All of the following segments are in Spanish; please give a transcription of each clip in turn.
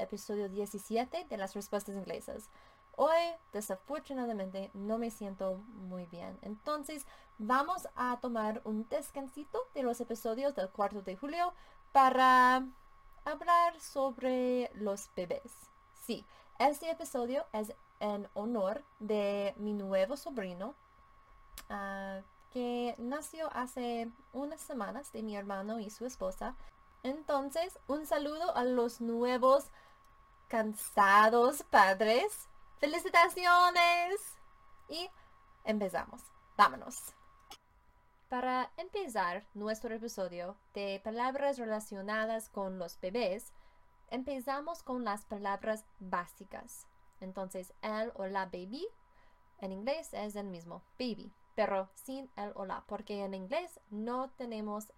episodio 17 de las respuestas inglesas. Hoy, desafortunadamente, no me siento muy bien. Entonces, vamos a tomar un descansito de los episodios del 4 de julio para hablar sobre los bebés. Sí, este episodio es en honor de mi nuevo sobrino ah, que nació hace unas semanas de mi hermano y su esposa. Entonces, un saludo a los nuevos cansados padres. ¡Felicitaciones! Y empezamos. Vámonos. Para empezar nuestro episodio de palabras relacionadas con los bebés, empezamos con las palabras básicas. Entonces, el o la baby en inglés es el mismo, baby, pero sin el o la, porque en inglés no tenemos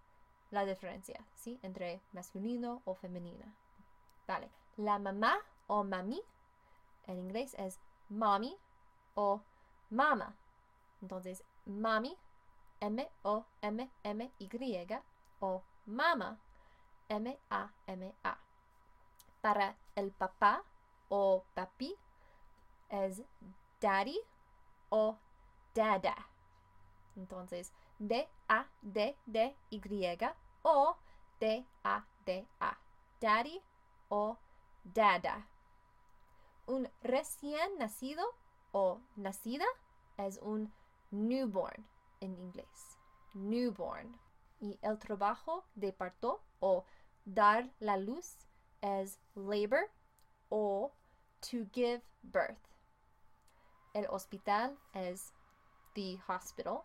la diferencia, ¿sí? Entre masculino o femenina. Vale. La mamá o mami en inglés es mommy o mama. Entonces, mami, M-O-M-M-Y o mama, M-A-M-A. Para el papá o papi es daddy o dada. Entonces, D-A-D-D-Y o D-A-D-A. Daddy o dada. Un recién nacido o nacida es un newborn en inglés. Newborn. Y el trabajo de parto o dar la luz es labor o to give birth. El hospital es the hospital.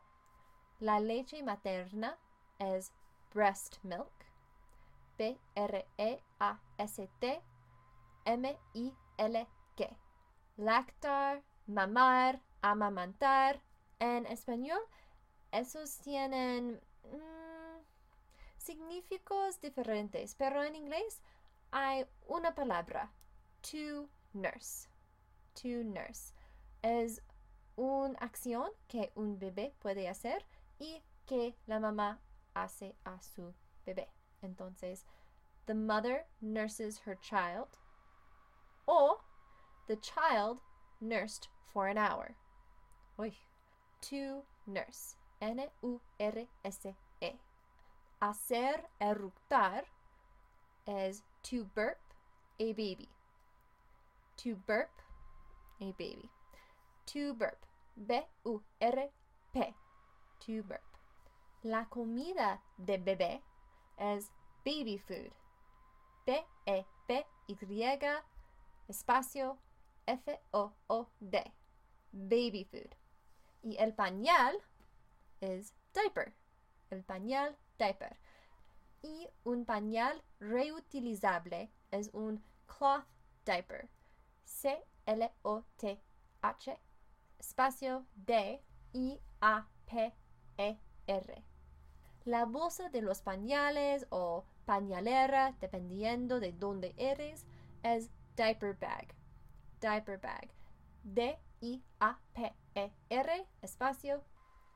La leche materna es breast milk. B-R-E-A-S-T M-I-L-K. Lactar, mamar, amamantar. En español, esos tienen mm, significados diferentes, pero en inglés hay una palabra, to nurse. To nurse. Es una acción que un bebé puede hacer y que la mamá hace a su bebé. Entonces, the mother nurses her child o the child nursed for an hour. Uy. To nurse. N-U-R-S-E. Hacer eructar es to burp a baby. To burp a baby. To burp. B-U-R-P. To burp. La comida de bebé es baby food. B-E-B-Y espacio F-O-O-D. Baby food. Y el pañal es diaper. El pañal diaper. Y un pañal reutilizable es un cloth diaper. C-L-O-T-H espacio D-I-A-P-E-R. La bolsa de los pañales o pañalera, dependiendo de dónde eres, es diaper bag. Diaper bag. D-I-A-P-E-R espacio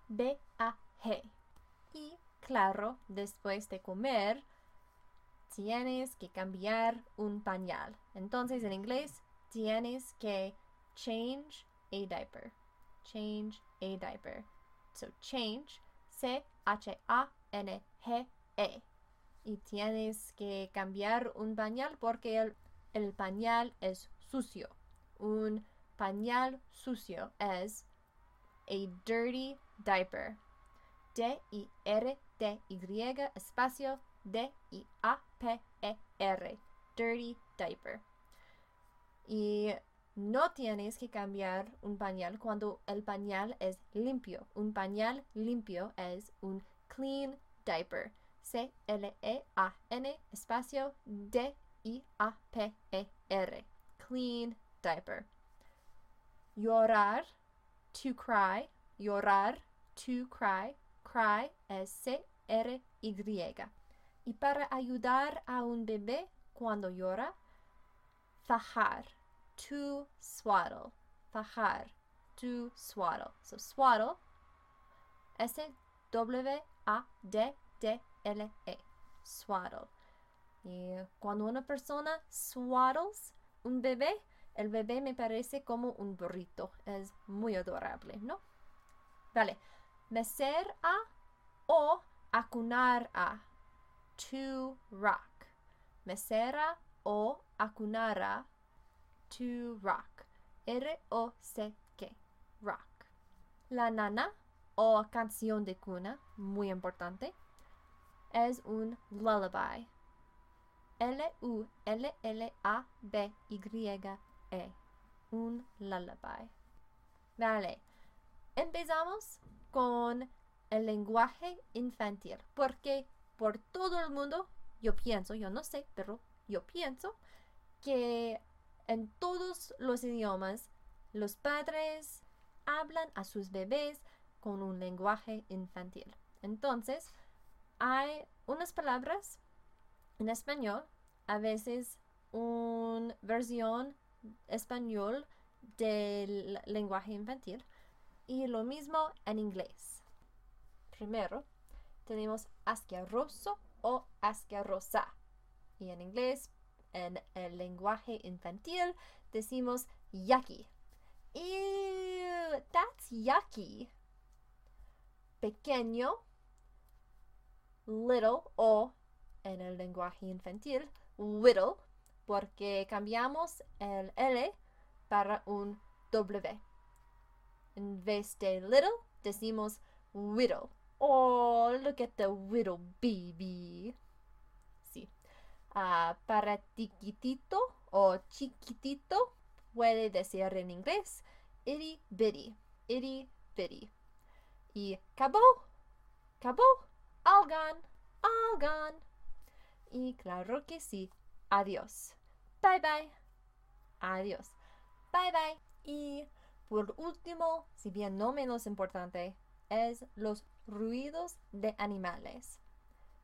B-A-G. Y claro, después de comer, tienes que cambiar un pañal. Entonces en inglés tienes que change a diaper. Change a diaper. So change, C-H-A-N-G-E. Y tienes que cambiar un pañal porque el, el pañal es sucio. Un pañal sucio es a dirty diaper. D-I-R-T-Y espacio D-I-A-P-E-R. Dirty diaper. Y no tienes que cambiar un pañal cuando el pañal es limpio. Un pañal limpio es un clean diaper. C-L-E-A-N espacio D-I-A-P-E-R. Clean diaper. Llorar, to cry. Llorar, to cry. Cry es C-R-Y. Y para ayudar a un bebé cuando llora, fajar to swaddle. Fajar. To swaddle. So swaddle. S W A D D L E. Swaddle. Y cuando una persona swaddles un bebé, el bebé me parece como un burrito. Es muy adorable, ¿no? Vale. Mecer a o acunar a. To rock. Mesera o acunara. To rock. R-O-C-K. Rock. La nana o canción de cuna, muy importante, es un lullaby. L-U-L-L-A-B-Y-E. Un lullaby. Vale. Empezamos con el lenguaje infantil. Porque por todo el mundo, yo pienso, yo no sé, pero yo pienso que en todos los idiomas los padres hablan a sus bebés con un lenguaje infantil. Entonces, hay unas palabras en español, a veces una versión español del lenguaje infantil y lo mismo en inglés. Primero, tenemos asqueroso o asquerosa. Y en inglés, en el lenguaje infantil, decimos yucky. Ew, that's yucky. Pequeño, little o en el lenguaje infantil, little, porque cambiamos el L para un W. En vez de little, decimos little. Oh, look at the little baby. Sí. Uh, para chiquitito o chiquitito puede decir en inglés itty bitty, itty bitty. Y cabo, cabo, all gone, all gone. Y claro que sí, adiós. Bye bye. Adiós. Bye bye. Y por último, si bien no menos importante, es los ruidos de animales.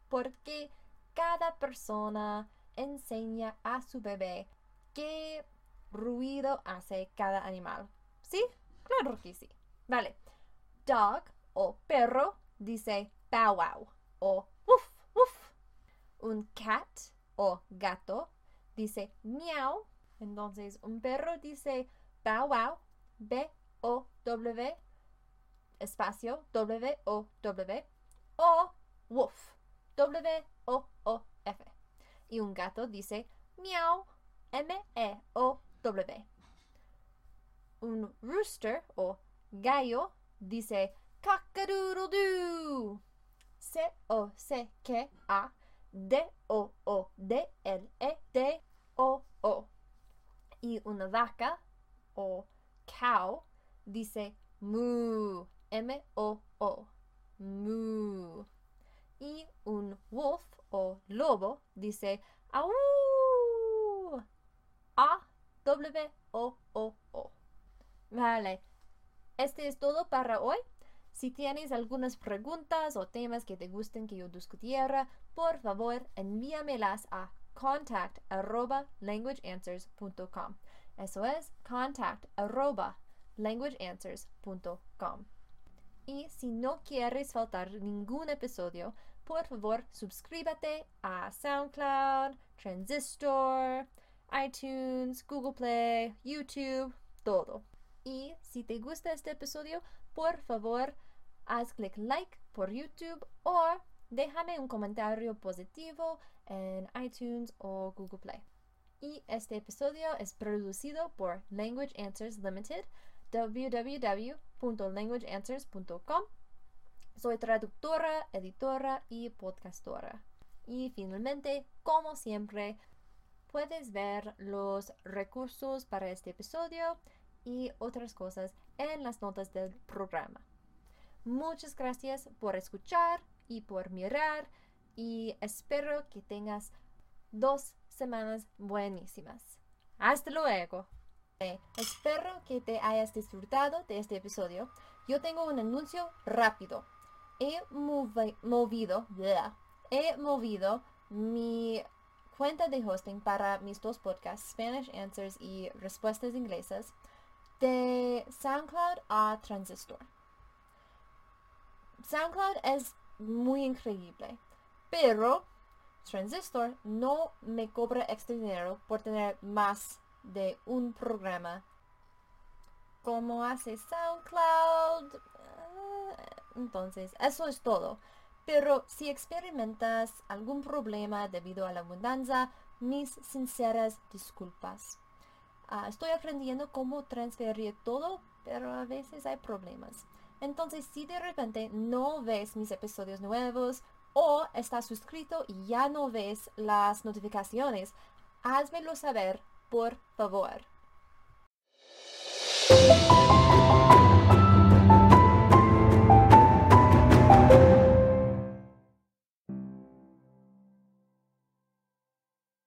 Porque cada persona enseña a su bebé qué ruido hace cada animal. ¿Sí? Claro que sí. Vale. Dog o perro dice bow wow o. Un cat o gato dice meow. Entonces un perro dice bow wow, B O W espacio W O woof W O O F. Y un gato dice meow M E O W. Un rooster o gallo dice cock-a-doodle-doo. C O C K A D O O D L E D O O. Y una vaca o cow dice moo. M-O-O. Moo. Y un wolf o lobo dice au. A-W-O-O-O. Vale. Este es todo para hoy. Si tienes algunas preguntas o temas que te gusten que yo discutiera, por favor envíamelas a contact languageanswers.com. Eso es contact languageanswers.com. Y si no quieres faltar ningún episodio, por favor suscríbete a SoundCloud, Transistor, iTunes, Google Play, YouTube, todo. Y si te gusta este episodio, por favor haz clic like por YouTube o déjame un comentario positivo en iTunes o Google Play. Y este episodio es producido por Language Answers Limited www.languageanswers.com. Soy traductora, editora y podcastora. Y finalmente, como siempre, puedes ver los recursos para este episodio y otras cosas en las notas del programa. Muchas gracias por escuchar y por mirar y espero que tengas dos semanas buenísimas. Hasta luego. Espero que te hayas disfrutado de este episodio. Yo tengo un anuncio rápido. He movido, he movido mi cuenta de hosting para mis dos podcasts, Spanish Answers y Respuestas Inglesas, de SoundCloud a Transistor. SoundCloud es muy increíble, pero Transistor no me cobra extra dinero por tener más de un programa. Como hace SoundCloud. Ah, entonces, eso es todo. Pero si experimentas algún problema debido a la abundancia, mis sinceras disculpas. Ah, estoy aprendiendo cómo transferir todo, pero a veces hay problemas. Entonces, si de repente no ves mis episodios nuevos o estás suscrito y ya no ves las notificaciones, házmelo saber, por favor.